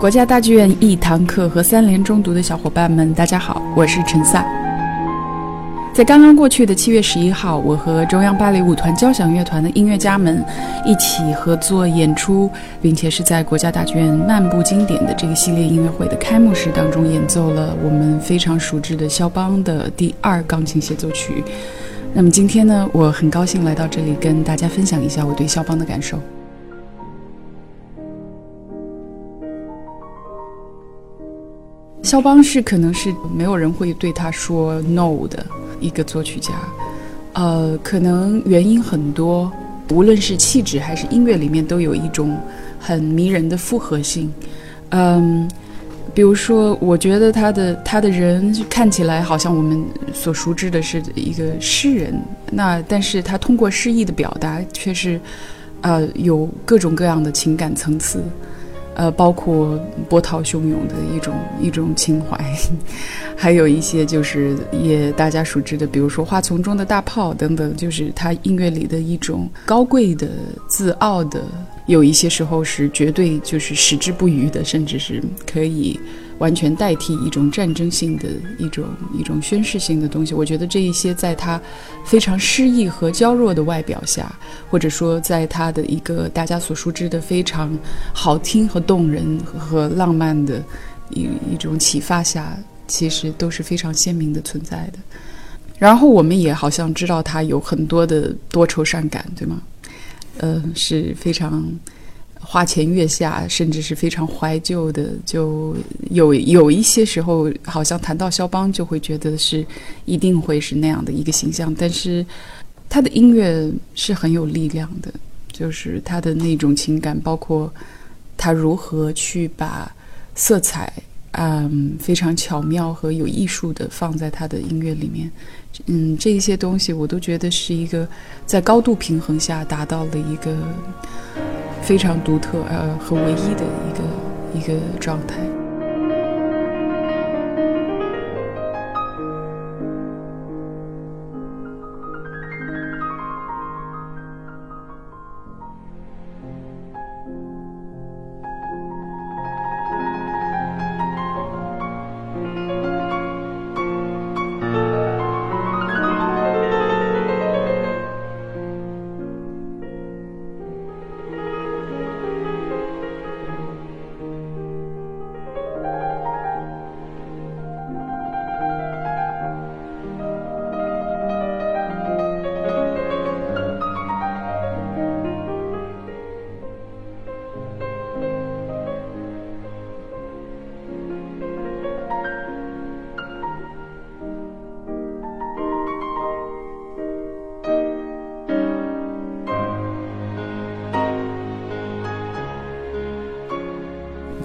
国家大剧院一堂课和三联中读的小伙伴们，大家好，我是陈萨。在刚刚过去的七月十一号，我和中央芭蕾舞团交响乐团的音乐家们一起合作演出，并且是在国家大剧院漫步经典的这个系列音乐会的开幕式当中演奏了我们非常熟知的肖邦的第二钢琴协奏曲。那么今天呢，我很高兴来到这里跟大家分享一下我对肖邦的感受。肖邦是可能是没有人会对他说 no 的一个作曲家，呃，可能原因很多，无论是气质还是音乐里面都有一种很迷人的复合性，嗯，比如说，我觉得他的他的人看起来好像我们所熟知的是一个诗人，那但是他通过诗意的表达却是，呃，有各种各样的情感层次。呃，包括波涛汹涌的一种一种情怀，还有一些就是也大家熟知的，比如说花丛中的大炮等等，就是他音乐里的一种高贵的、自傲的，有一些时候是绝对就是矢志不渝的，甚至是可以。完全代替一种战争性的一种一种宣誓性的东西，我觉得这一些在他非常诗意和娇弱的外表下，或者说在他的一个大家所熟知的非常好听和动人和浪漫的一一种启发下，其实都是非常鲜明的存在的。然后我们也好像知道他有很多的多愁善感，对吗？呃，是非常。花前月下，甚至是非常怀旧的，就有有一些时候，好像谈到肖邦，就会觉得是一定会是那样的一个形象。但是他的音乐是很有力量的，就是他的那种情感，包括他如何去把色彩，嗯，非常巧妙和有艺术的放在他的音乐里面，嗯，这一些东西我都觉得是一个在高度平衡下达到了一个。非常独特呃和唯一的一个一个状态。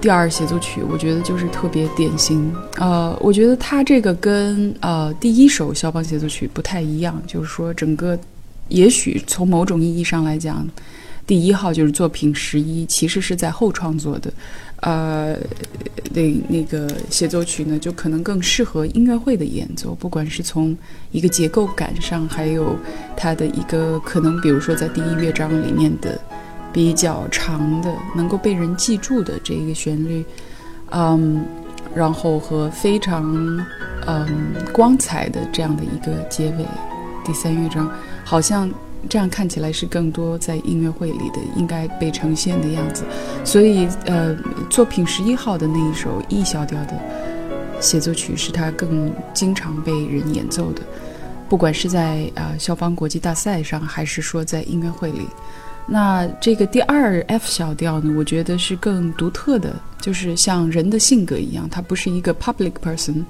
第二协奏曲，我觉得就是特别典型。呃，我觉得它这个跟呃第一首肖邦协奏曲不太一样，就是说整个，也许从某种意义上来讲，第一号就是作品十一，其实是在后创作的。呃，那那个协奏曲呢，就可能更适合音乐会的演奏，不管是从一个结构感上，还有它的一个可能，比如说在第一乐章里面的。比较长的，能够被人记住的这个旋律，嗯，然后和非常嗯光彩的这样的一个结尾，第三乐章，好像这样看起来是更多在音乐会里的应该被呈现的样子。所以，呃，作品十一号的那一首 E 小调的协奏曲是他更经常被人演奏的，不管是在啊肖邦国际大赛上，还是说在音乐会里。那这个第二 F 小调呢，我觉得是更独特的，就是像人的性格一样，他不是一个 public person，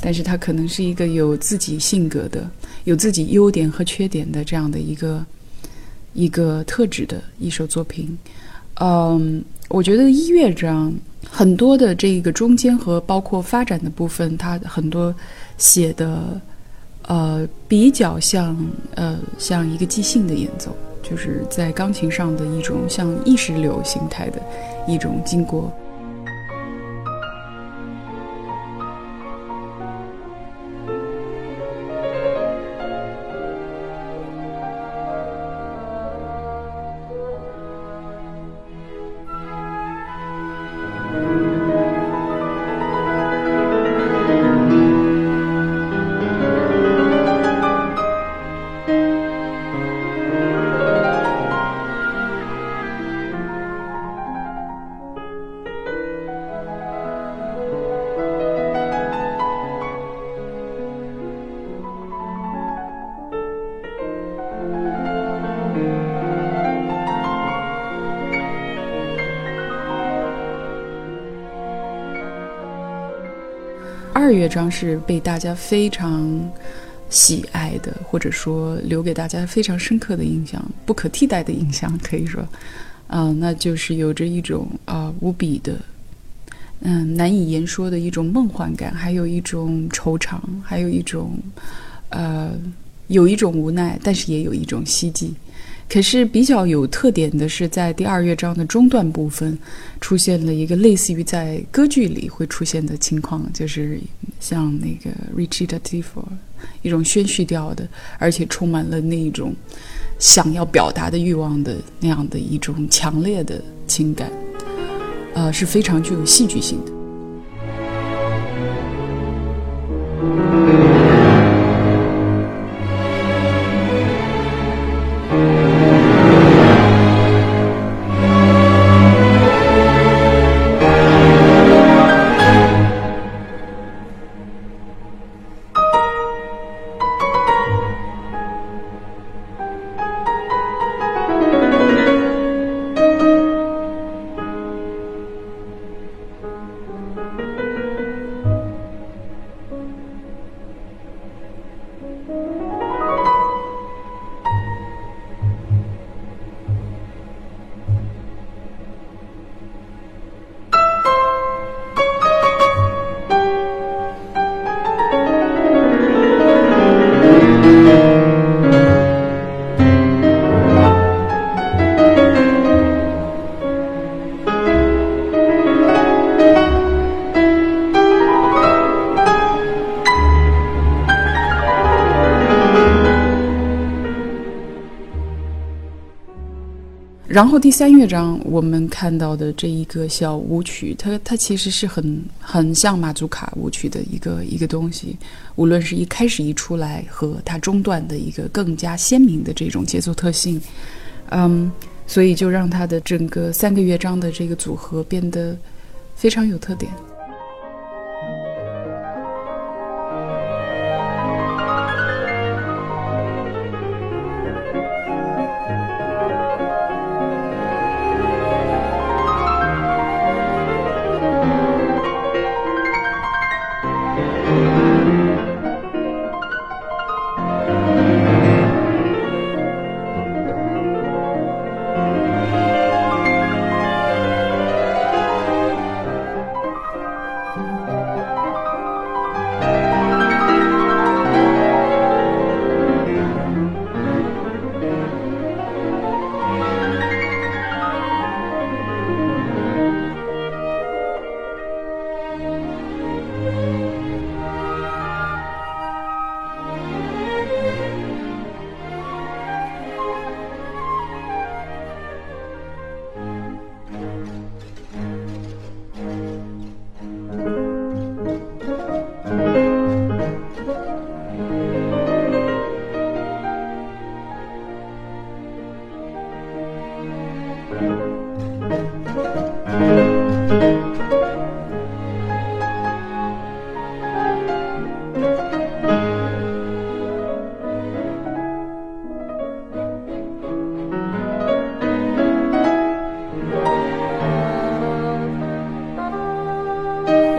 但是他可能是一个有自己性格的、有自己优点和缺点的这样的一个一个特质的一首作品。嗯，我觉得一乐章很多的这个中间和包括发展的部分，它很多写的。呃，比较像呃像一个即兴的演奏，就是在钢琴上的一种像意识流形态的一种经过。乐章是被大家非常喜爱的，或者说留给大家非常深刻的印象、不可替代的印象，可以说，啊，那就是有着一种啊无比的，嗯，难以言说的一种梦幻感，还有一种惆怅，还有一种，呃，有一种无奈，但是也有一种希冀。可是比较有特点的是，在第二乐章的中段部分，出现了一个类似于在歌剧里会出现的情况，就是像那个 recitative，一种宣叙调的，而且充满了那一种想要表达的欲望的那样的一种强烈的情感，呃，是非常具有戏剧性的。然后第三乐章我们看到的这一个小舞曲，它它其实是很很像马祖卡舞曲的一个一个东西，无论是一开始一出来和它中段的一个更加鲜明的这种节奏特性，嗯，所以就让它的整个三个乐章的这个组合变得非常有特点。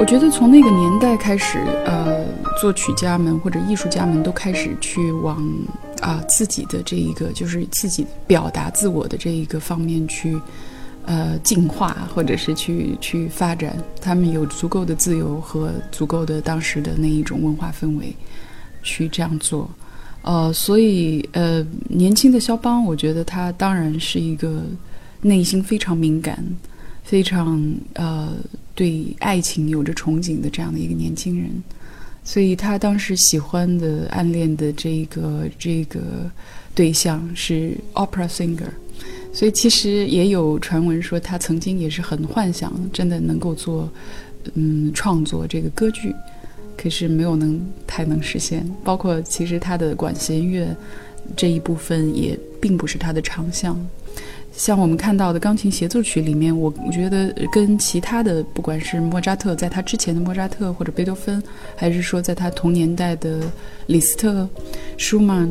觉得从那个年代开始，呃，作曲家们或者艺术家们都开始去往啊自己的这一个，就是自己表达自我的这一个方面去，呃，进化或者是去去发展。他们有足够的自由和足够的当时的那一种文化氛围，去这样做。呃，所以呃，年轻的肖邦，我觉得他当然是一个内心非常敏感、非常呃对爱情有着憧憬的这样的一个年轻人。所以他当时喜欢的、暗恋的这个这个对象是 opera singer。所以其实也有传闻说，他曾经也是很幻想，真的能够做嗯创作这个歌剧。可是没有能太能实现，包括其实他的管弦乐这一部分也并不是他的长项。像我们看到的钢琴协奏曲里面，我我觉得跟其他的，不管是莫扎特在他之前的莫扎特或者贝多芬，还是说在他同年代的李斯特、舒曼，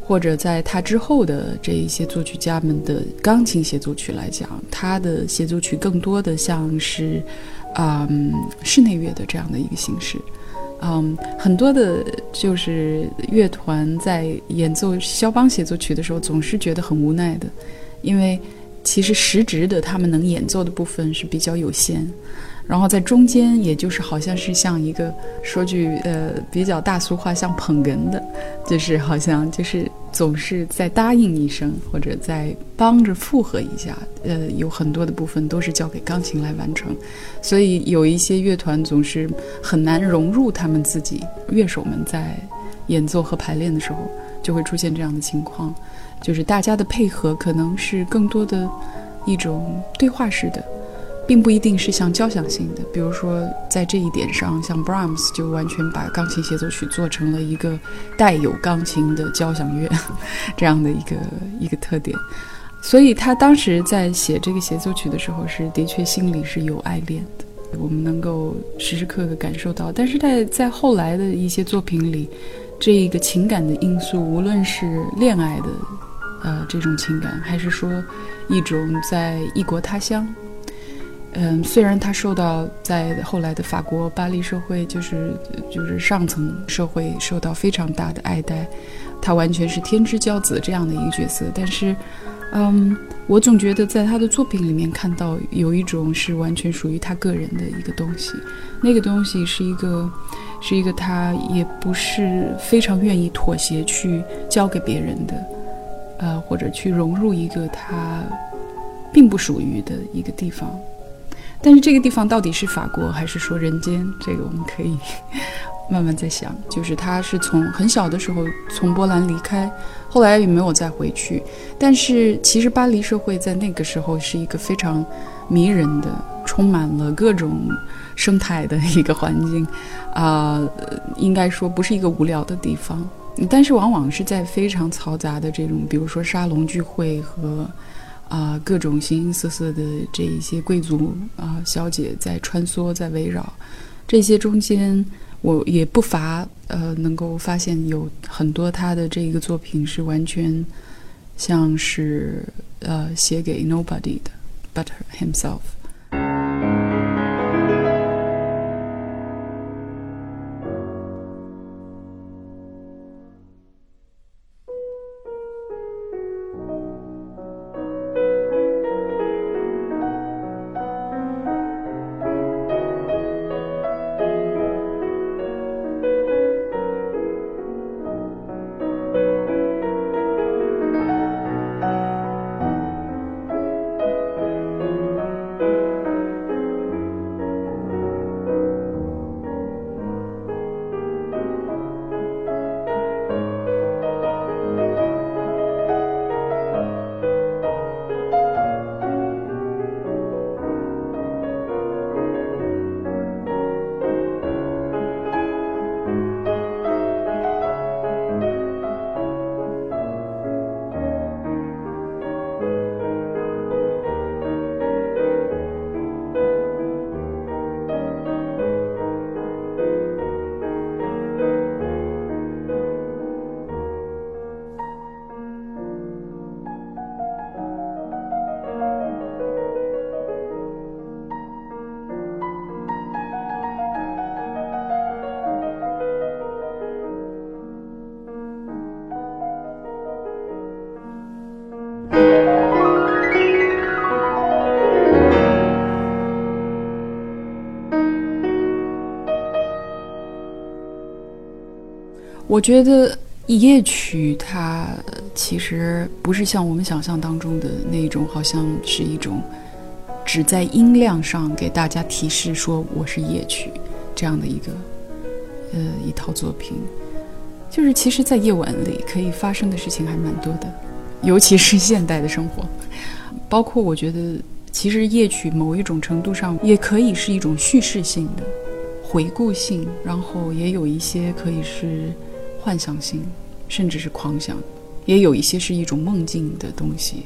或者在他之后的这一些作曲家们的钢琴协奏曲来讲，他的协奏曲更多的像是啊室内乐的这样的一个形式。嗯，很多的，就是乐团在演奏肖邦协奏曲的时候，总是觉得很无奈的，因为其实实质的他们能演奏的部分是比较有限。然后在中间，也就是好像是像一个说句呃比较大俗话，像捧哏的，就是好像就是总是在答应一声，或者在帮着附和一下。呃，有很多的部分都是交给钢琴来完成，所以有一些乐团总是很难融入他们自己乐手们在演奏和排练的时候，就会出现这样的情况，就是大家的配合可能是更多的一种对话式的。并不一定是像交响性的，比如说在这一点上，像 Brahms 就完全把钢琴协奏曲做成了一个带有钢琴的交响乐 这样的一个一个特点。所以他当时在写这个协奏曲的时候，是的确心里是有爱恋的，我们能够时时刻刻感受到。但是在在后来的一些作品里，这一个情感的因素，无论是恋爱的呃这种情感，还是说一种在异国他乡。嗯，虽然他受到在后来的法国巴黎社会，就是就是上层社会受到非常大的爱戴，他完全是天之骄子这样的一个角色，但是，嗯，我总觉得在他的作品里面看到有一种是完全属于他个人的一个东西，那个东西是一个，是一个他也不是非常愿意妥协去交给别人的，或者去融入一个他并不属于的一个地方。但是这个地方到底是法国还是说人间？这个我们可以 慢慢再想。就是他是从很小的时候从波兰离开，后来也没有再回去。但是其实巴黎社会在那个时候是一个非常迷人的、充满了各种生态的一个环境，啊，应该说不是一个无聊的地方。但是往往是在非常嘈杂的这种，比如说沙龙聚会和。啊，各种形形色色的这一些贵族啊小姐在穿梭，在围绕，这些中间我也不乏呃能够发现有很多他的这个作品是完全像是呃写给 nobody 的，but himself。我觉得夜曲它其实不是像我们想象当中的那种，好像是一种只在音量上给大家提示说我是夜曲这样的一个呃一套作品。就是其实，在夜晚里可以发生的事情还蛮多的，尤其是现代的生活，包括我觉得，其实夜曲某一种程度上也可以是一种叙事性的。回顾性，然后也有一些可以是幻想性，甚至是狂想，也有一些是一种梦境的东西，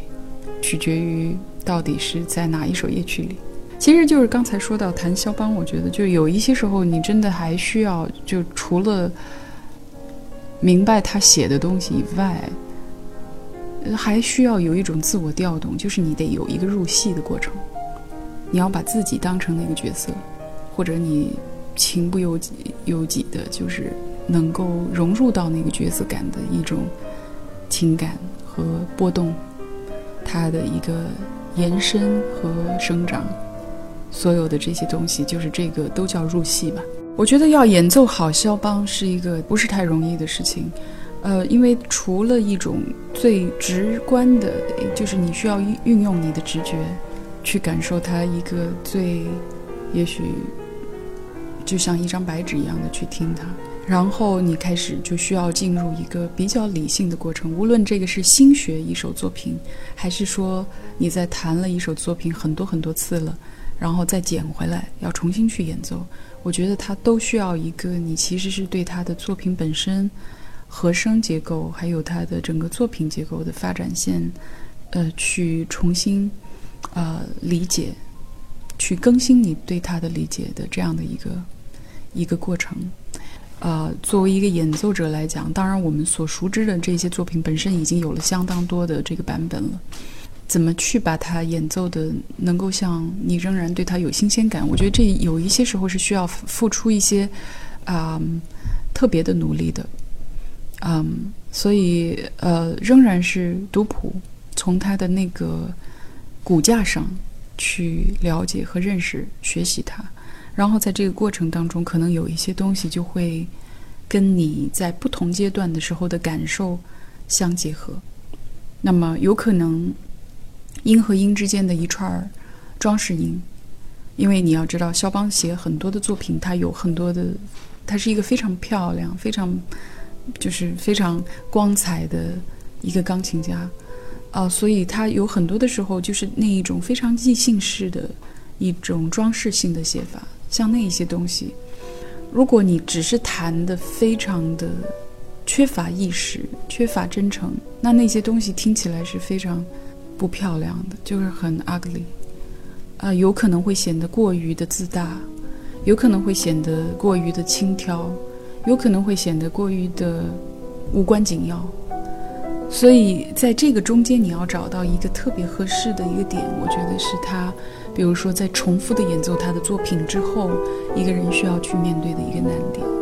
取决于到底是在哪一首夜曲里。其实就是刚才说到谈肖邦，我觉得就有一些时候你真的还需要，就除了明白他写的东西以外，还需要有一种自我调动，就是你得有一个入戏的过程，你要把自己当成那个角色，或者你。情不由己，由己的，就是能够融入到那个角色感的一种情感和波动，它的一个延伸和生长，所有的这些东西，就是这个都叫入戏吧。我觉得要演奏好肖邦是一个不是太容易的事情，呃，因为除了一种最直观的，就是你需要运用你的直觉去感受它一个最，也许。就像一张白纸一样的去听它，然后你开始就需要进入一个比较理性的过程。无论这个是新学一首作品，还是说你在弹了一首作品很多很多次了，然后再捡回来要重新去演奏，我觉得它都需要一个你其实是对它的作品本身和声结构，还有它的整个作品结构的发展线，呃，去重新呃理解。去更新你对他的理解的这样的一个一个过程，呃，作为一个演奏者来讲，当然我们所熟知的这些作品本身已经有了相当多的这个版本了，怎么去把它演奏的能够像你仍然对它有新鲜感？我觉得这有一些时候是需要付出一些啊特别的努力的，嗯，所以呃，仍然是读谱，从它的那个骨架上。去了解和认识、学习它，然后在这个过程当中，可能有一些东西就会跟你在不同阶段的时候的感受相结合。那么，有可能音和音之间的一串装饰音，因为你要知道，肖邦写很多的作品，他有很多的，他是一个非常漂亮、非常就是非常光彩的一个钢琴家。啊，所以他有很多的时候就是那一种非常即兴式的一种装饰性的写法，像那一些东西，如果你只是弹的非常的缺乏意识、缺乏真诚，那那些东西听起来是非常不漂亮的，就是很 ugly，啊，有可能会显得过于的自大，有可能会显得过于的轻佻，有可能会显得过于的无关紧要。所以，在这个中间，你要找到一个特别合适的一个点，我觉得是他，比如说在重复的演奏他的作品之后，一个人需要去面对的一个难点。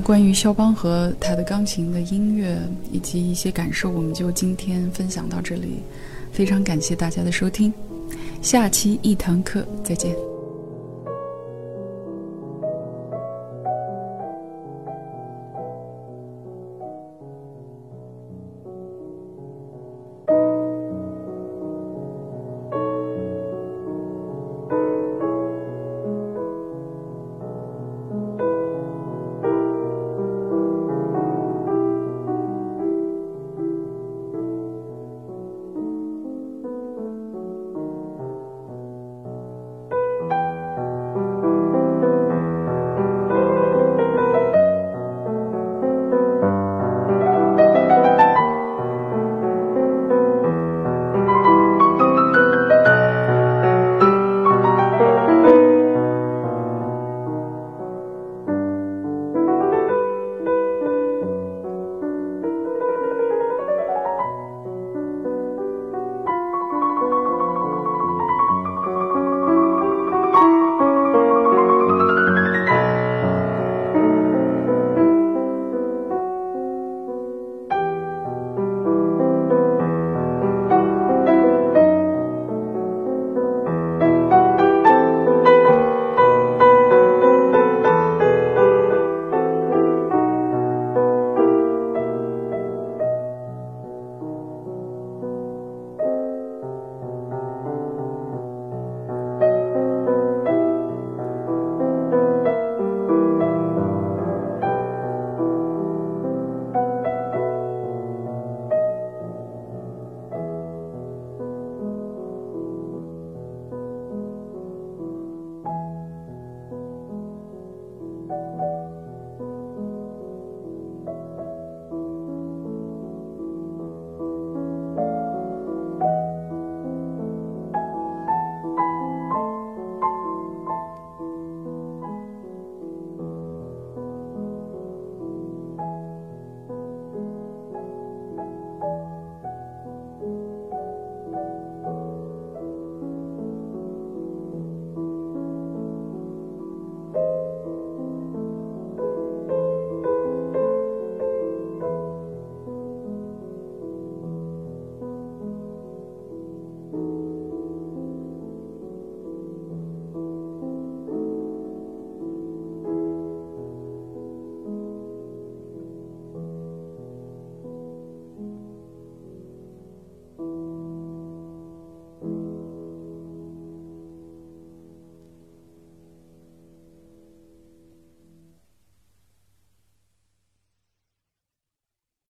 关于肖邦和他的钢琴的音乐以及一些感受，我们就今天分享到这里。非常感谢大家的收听，下期一堂课再见。